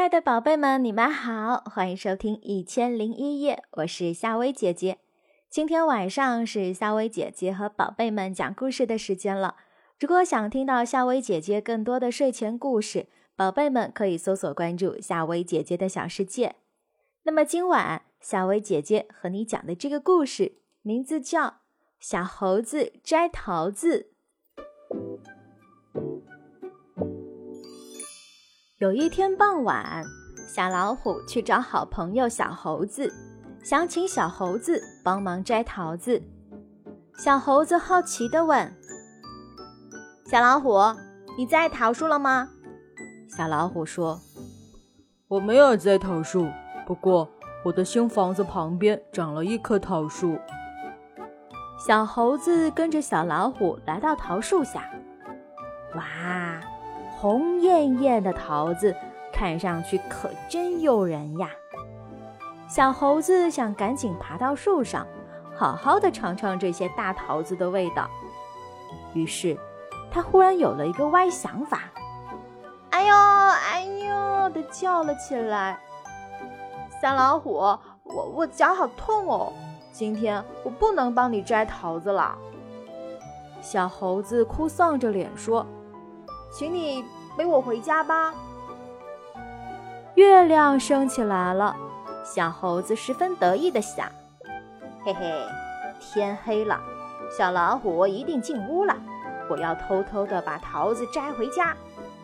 亲爱的宝贝们，你们好，欢迎收听《一千零一夜》，我是夏薇姐姐。今天晚上是夏薇姐姐和宝贝们讲故事的时间了。如果想听到夏薇姐姐更多的睡前故事，宝贝们可以搜索关注夏薇姐姐的小世界。那么今晚夏薇姐姐和你讲的这个故事名字叫《小猴子摘桃子》。有一天傍晚，小老虎去找好朋友小猴子，想请小猴子帮忙摘桃子。小猴子好奇地问：“小老虎，你摘桃树了吗？”小老虎说：“我没有摘桃树，不过我的新房子旁边长了一棵桃树。”小猴子跟着小老虎来到桃树下，哇！红艳艳的桃子，看上去可真诱人呀！小猴子想赶紧爬到树上，好好的尝尝这些大桃子的味道。于是，他忽然有了一个歪想法：“哎呦，哎呦！”的叫了起来。小老虎，我我脚好痛哦，今天我不能帮你摘桃子了。小猴子哭丧着脸说。请你背我回家吧。月亮升起来了，小猴子十分得意地想：“嘿嘿，天黑了，小老虎一定进屋了。我要偷偷地把桃子摘回家，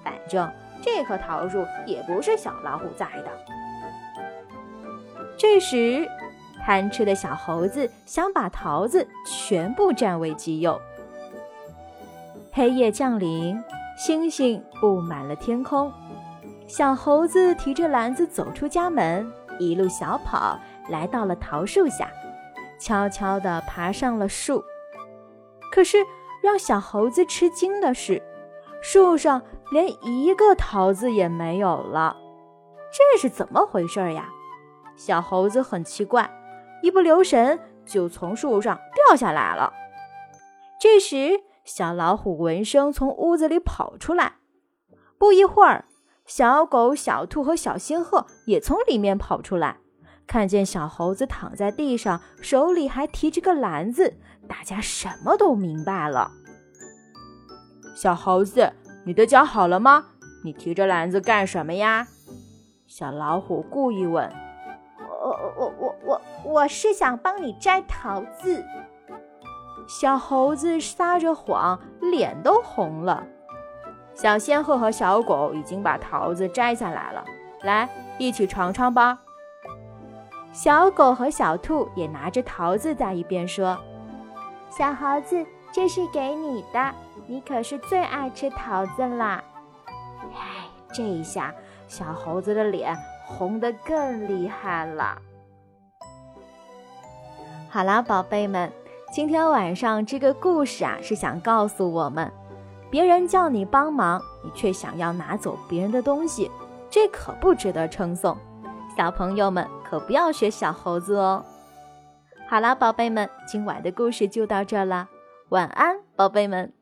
反正这棵桃树也不是小老虎栽的。”这时，贪吃的小猴子想把桃子全部占为己有。黑夜降临。星星布满了天空，小猴子提着篮子走出家门，一路小跑来到了桃树下，悄悄地爬上了树。可是让小猴子吃惊的是，树上连一个桃子也没有了。这是怎么回事呀？小猴子很奇怪，一不留神就从树上掉下来了。这时，小老虎闻声从屋子里跑出来，不一会儿，小狗、小兔和小仙鹤也从里面跑出来，看见小猴子躺在地上，手里还提着个篮子，大家什么都明白了。小猴子，你的脚好了吗？你提着篮子干什么呀？小老虎故意问。我我我我我我是想帮你摘桃子。小猴子撒着谎，脸都红了。小仙鹤和小狗已经把桃子摘下来了，来，一起尝尝吧。小狗和小兔也拿着桃子在一边说：“小猴子，这是给你的，你可是最爱吃桃子啦。”哎，这一下，小猴子的脸红得更厉害了。好啦，宝贝们。今天晚上这个故事啊，是想告诉我们，别人叫你帮忙，你却想要拿走别人的东西，这可不值得称颂。小朋友们可不要学小猴子哦。好啦，宝贝们，今晚的故事就到这啦，晚安，宝贝们。